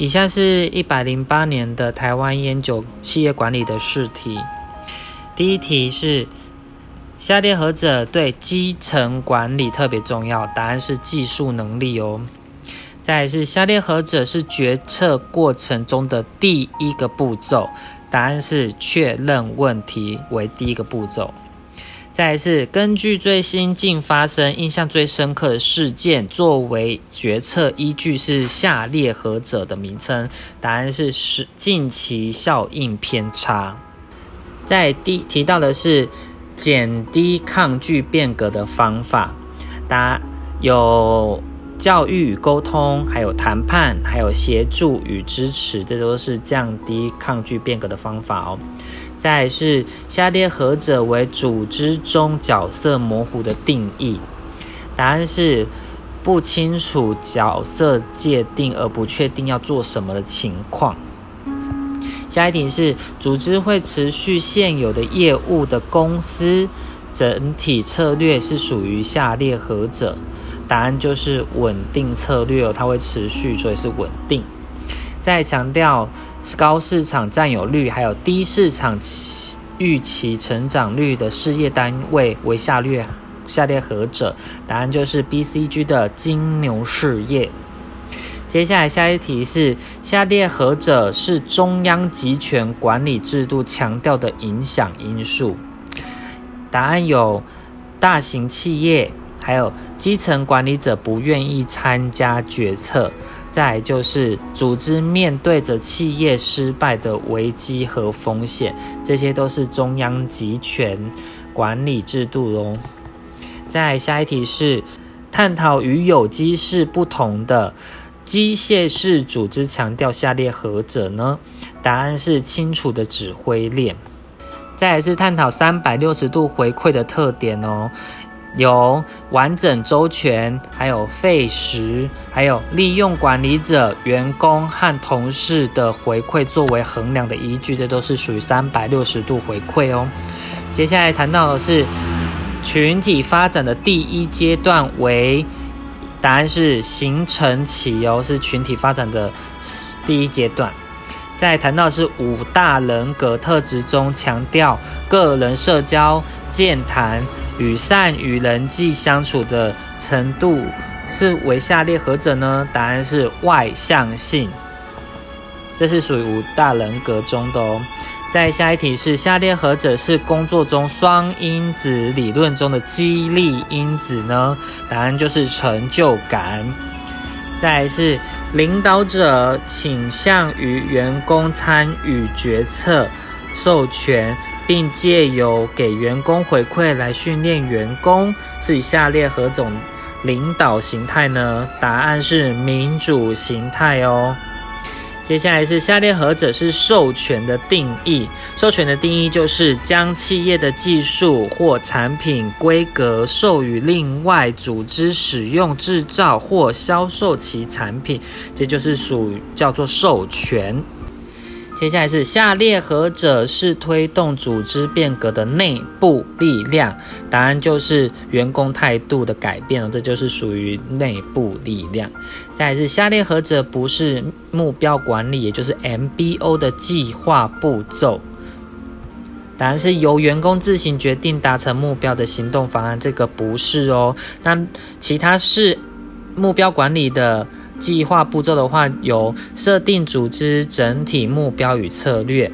以下是一百零八年的台湾烟酒企业管理的试题。第一题是：下列何者对基层管理特别重要？答案是技术能力哦。再是下列何者是决策过程中的第一个步骤？答案是确认问题为第一个步骤。再是根据最新近发生、印象最深刻的事件作为决策依据是下列何者的名称？答案是是近期效应偏差。在第提到的是减低抗拒变革的方法，答有教育与沟通，还有谈判，还有协助与支持，这都是降低抗拒变革的方法哦。再是下列何者为组织中角色模糊的定义？答案是不清楚角色界定而不确定要做什么的情况。下一题是组织会持续现有的业务的公司整体策略是属于下列何者？答案就是稳定策略哦，它会持续，所以是稳定。再强调。高市场占有率还有低市场预期成长率的事业单位为下列下列何者？答案就是 B、C、G 的金牛事业。接下来下一题是下列何者是中央集权管理制度强调的影响因素？答案有大型企业。还有基层管理者不愿意参加决策，再就是组织面对着企业失败的危机和风险，这些都是中央集权管理制度哦。再下一题是探讨与有机式不同的机械式组织，强调下列何者呢？答案是清楚的指挥链。再来是探讨三百六十度回馈的特点哦。有完整周全，还有费时，还有利用管理者、员工和同事的回馈作为衡量的依据，这都是属于三百六十度回馈哦。接下来谈到的是群体发展的第一阶段为，答案是形成期哦，是群体发展的第一阶段。在谈到是五大人格特质中强调个人社交、健谈。与善与人际相处的程度是为下列何者呢？答案是外向性，这是属于五大人格中的哦。再下一题是下列何者是工作中双因子理论中的激励因子呢？答案就是成就感。再是领导者倾向于员工参与决策，授权。并借由给员工回馈来训练员工，是以下列何种领导形态呢？答案是民主形态哦。接下来是下列何者是授权的定义？授权的定义就是将企业的技术或产品规格授予另外组织使用、制造或销售其产品，这就是属于叫做授权。接下来是下列何者是推动组织变革的内部力量？答案就是员工态度的改变哦，这就是属于内部力量。再来是下列何者不是目标管理，也就是 MBO 的计划步骤？答案是由员工自行决定达成目标的行动方案，这个不是哦。那其他是目标管理的。计划步骤的话，有设定组织整体目标与策略，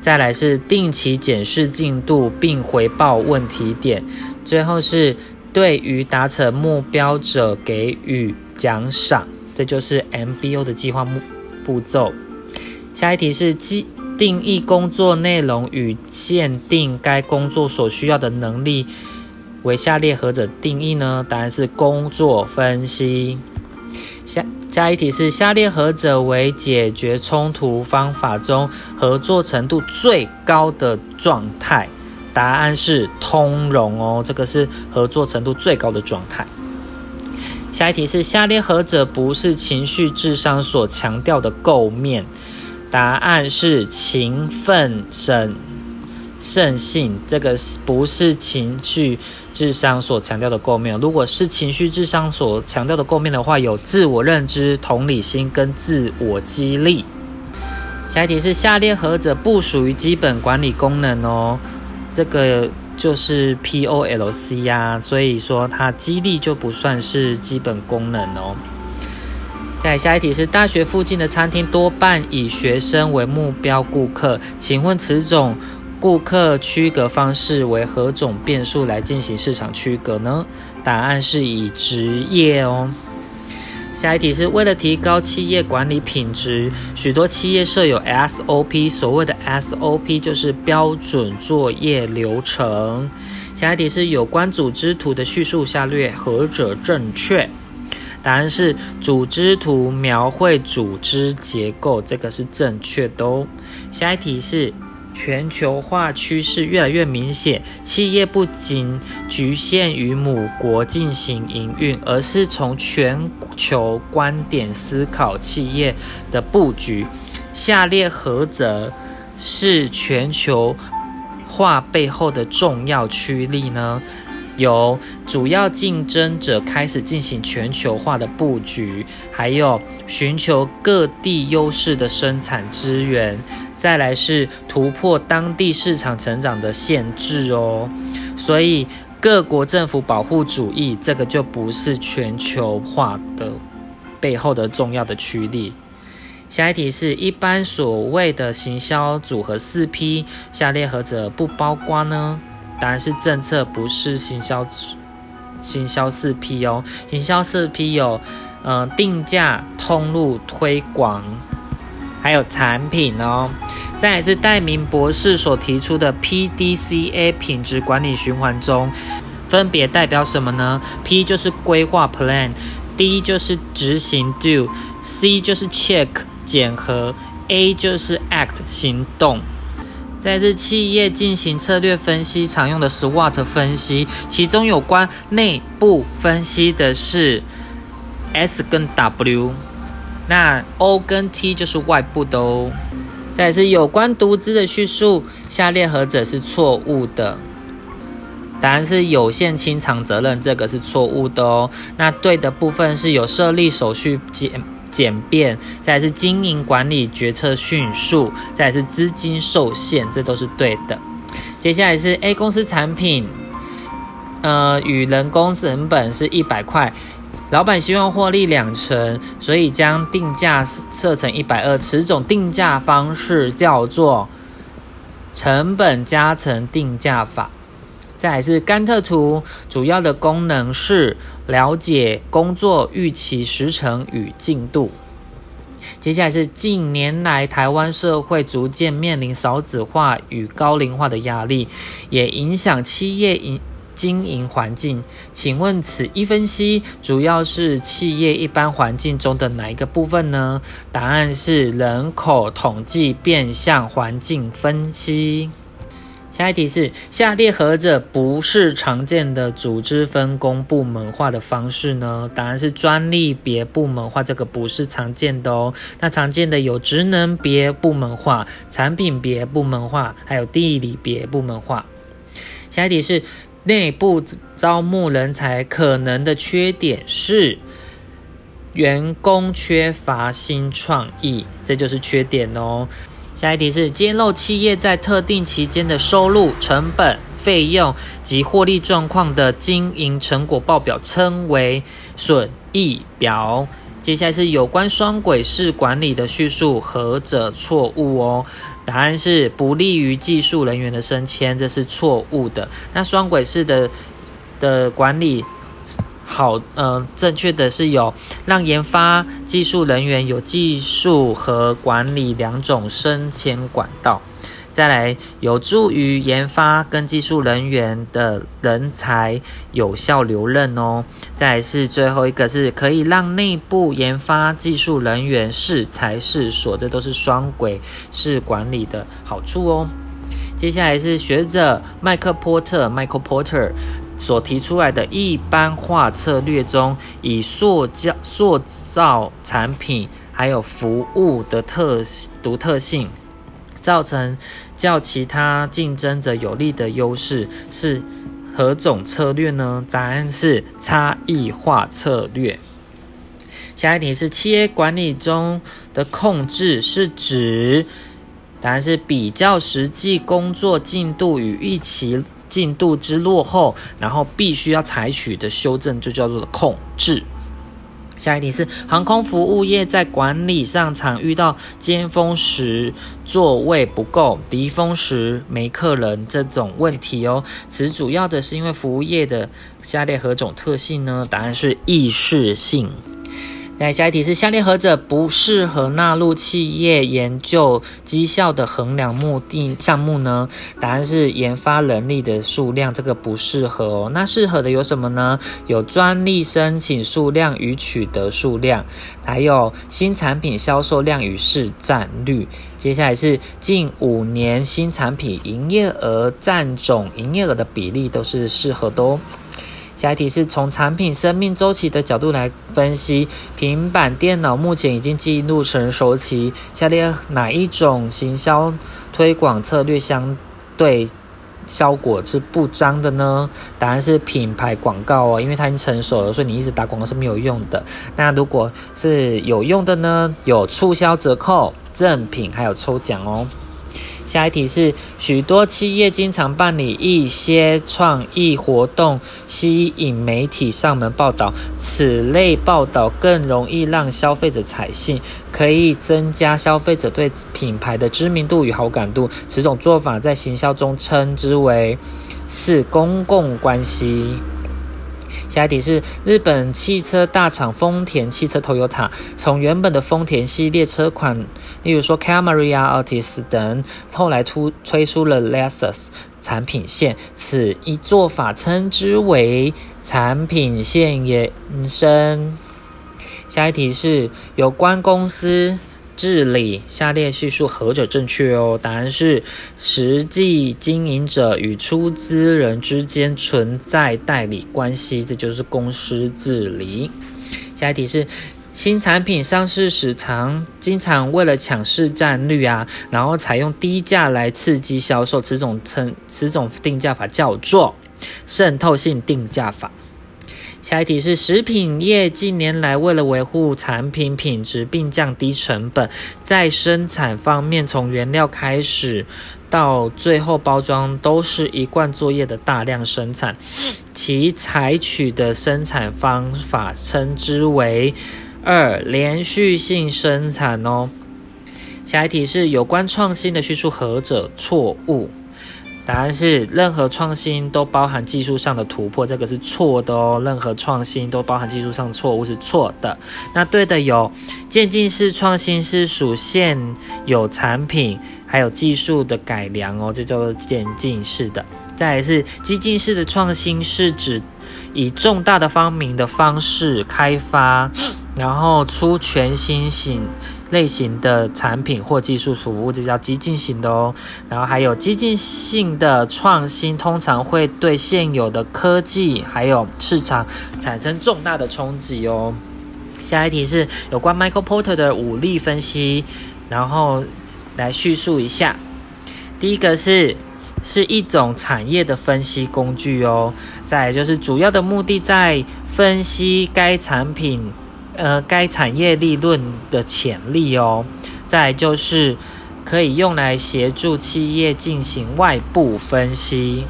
再来是定期检视进度并回报问题点，最后是对于达成目标者给予奖赏，这就是 MBO 的计划目步骤。下一题是记定义工作内容与限定该工作所需要的能力，为下列何者定义呢？答案是工作分析。下下一题是下列何者为解决冲突方法中合作程度最高的状态？答案是通融哦，这个是合作程度最高的状态。下一题是下列何者不是情绪智商所强调的构面？答案是勤奋、审圣性，这个不是情绪智商所强调的构面。如果是情绪智商所强调的构面的话，有自我认知、同理心跟自我激励。下一题是下列何者不属于基本管理功能哦？这个就是 P O L C 呀，所以说它激励就不算是基本功能哦。再下一题是大学附近的餐厅多半以学生为目标顾客，请问此种？顾客区隔方式为何种变数来进行市场区隔呢？答案是以职业哦。下一题是为了提高企业管理品质，许多企业设有 SOP，所谓的 SOP 就是标准作业流程。下一题是有关组织图的叙述，下列何者正确？答案是组织图描绘组织结构，这个是正确的哦。下一题是。全球化趋势越来越明显，企业不仅局限于母国进行营运，而是从全球观点思考企业的布局。下列何者是全球化背后的重要驱力呢？有主要竞争者开始进行全球化的布局，还有寻求各地优势的生产资源，再来是突破当地市场成长的限制哦。所以各国政府保护主义这个就不是全球化的背后的重要的驱力。下一题是一般所谓的行销组合四 P，下列何者不包括呢？答案是政策，不是行销。行销四 P 哦，行销四 P 有，嗯，定价、通路、推广，还有产品哦。再来是戴明博士所提出的 PDCA 品质管理循环中，分别代表什么呢？P 就是规划 Plan，D 就是执行 Do，C 就是 Check 检核，A 就是 Act 行动。在这企业进行策略分析常用的 SWOT 分析，其中有关内部分析的是 S 跟 W，那 O 跟 T 就是外部的哦。再是有关独资的叙述，下列何者是错误的？答案是有限清偿责任，这个是错误的哦。那对的部分是有设立手续简。简便，再是经营管理决策迅速，再是资金受限，这都是对的。接下来是 A 公司产品，呃，与人工成本是一百块，老板希望获利两成，所以将定价设成一百二，此种定价方式叫做成本加成定价法。再是甘特图，主要的功能是了解工作预期时程与进度。接下来是近年来台湾社会逐渐面临少子化与高龄化的压力，也影响企业营经营环境。请问此一分析主要是企业一般环境中的哪一个部分呢？答案是人口统计变相环境分析。下一题是：下列何者不是常见的组织分工部门化的方式呢？答案是专利别部门化，这个不是常见的哦。那常见的有职能别部门化、产品别部门化，还有地理别部门化。下一题是：内部招募人才可能的缺点是员工缺乏新创意，这就是缺点哦。下一题是揭露企业在特定期间的收入、成本、费用及获利状况的经营成果报表，称为损益表。接下来是有关双轨式管理的叙述，何者错误哦？答案是不利于技术人员的升迁，这是错误的。那双轨式的的管理。好，呃，正确的是有让研发技术人员有技术和管理两种升迁管道，再来有助于研发跟技术人员的人才有效留任哦。再来是最后一个是可以让内部研发技术人员适才适所，这都是双轨式管理的好处哦。接下来是学者麦克波特 （Michael Porter） 所提出来的一般化策略中，以塑造塑造产品还有服务的特独特性，造成较其他竞争者有利的优势是何种策略呢？答案是差异化策略。下一题是企业管理中的控制是指，答案是比较实际工作进度与预期进度之落后，然后必须要采取的修正，就叫做控制。下一题是航空服务业在管理上常遇到尖峰时座位不够、低峰时没客人这种问题哦。此主要的是因为服务业的下列何种特性呢？答案是意识性。那下一题是下列何者不适合纳入企业研究绩效的衡量目的项目呢？答案是研发人力的数量，这个不适合哦。那适合的有什么呢？有专利申请数量与取得数量，还有新产品销售量与市占率。接下来是近五年新产品营业额占总营业额的比例都是适合的哦。下一题是从产品生命周期的角度来分析，平板电脑目前已经进入成熟期。下列哪一种行销推广策略相对效果是不彰的呢？答案是品牌广告哦，因为它已经成熟了，所以你一直打广告是没有用的。那如果是有用的呢？有促销折扣、赠品还有抽奖哦。下一题是，许多企业经常办理一些创意活动，吸引媒体上门报道。此类报道更容易让消费者采信，可以增加消费者对品牌的知名度与好感度。此种做法在行销中称之为“是公共关系”。下一题是日本汽车大厂丰田汽车 Toyota 从原本的丰田系列车款，例如说 Camry 啊、Altis 等，后来突推出了 Lexus 产品线，此一做法称之为产品线延伸。下一题是有关公司。治理下列叙述何者正确哦？答案是实际经营者与出资人之间存在代理关系，这就是公司治理。下一题是新产品上市时常经常为了抢市占率啊，然后采用低价来刺激销售，此种称此种定价法叫做渗透性定价法。下一题是：食品业近年来为了维护产品品质并降低成本，在生产方面，从原料开始到最后包装，都是一贯作业的大量生产。其采取的生产方法称之为二连续性生产哦。下一题是有关创新的叙述何者错误？答案是，任何创新都包含技术上的突破，这个是错的哦。任何创新都包含技术上错误是错的。那对的有，渐进式创新是属现有产品还有技术的改良哦，这叫做渐进式的。再来是激进式的创新是指以重大的发明的方式开发，然后出全新型。类型的产品或技术服务，这叫激进型的哦。然后还有激进性的创新，通常会对现有的科技还有市场产生重大的冲击哦。下一题是有关 Michael Porter 的武力分析，然后来叙述一下。第一个是是一种产业的分析工具哦。再就是主要的目的在分析该产品。呃，该产业利润的潜力哦，再就是可以用来协助企业进行外部分析。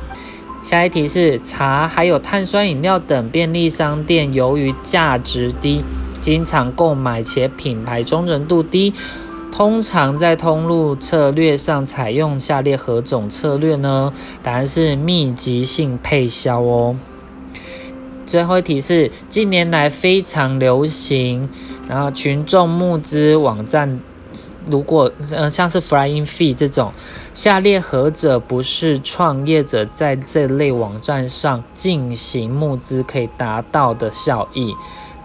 下一题是茶还有碳酸饮料等便利商店，由于价值低，经常购买且品牌忠诚度低，通常在通路策略上采用下列何种策略呢？答案是密集性配销哦。最后一题是近年来非常流行，然后群众募资网站，如果呃像是 Flying Fee 这种，下列何者不是创业者在这类网站上进行募资可以达到的效益？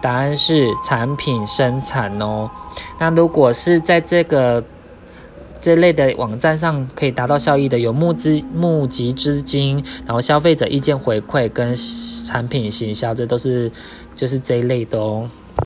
答案是产品生产哦。那如果是在这个这类的网站上可以达到效益的，有募资、募集资金，然后消费者意见回馈跟产品行销，这都是就是这一类的哦。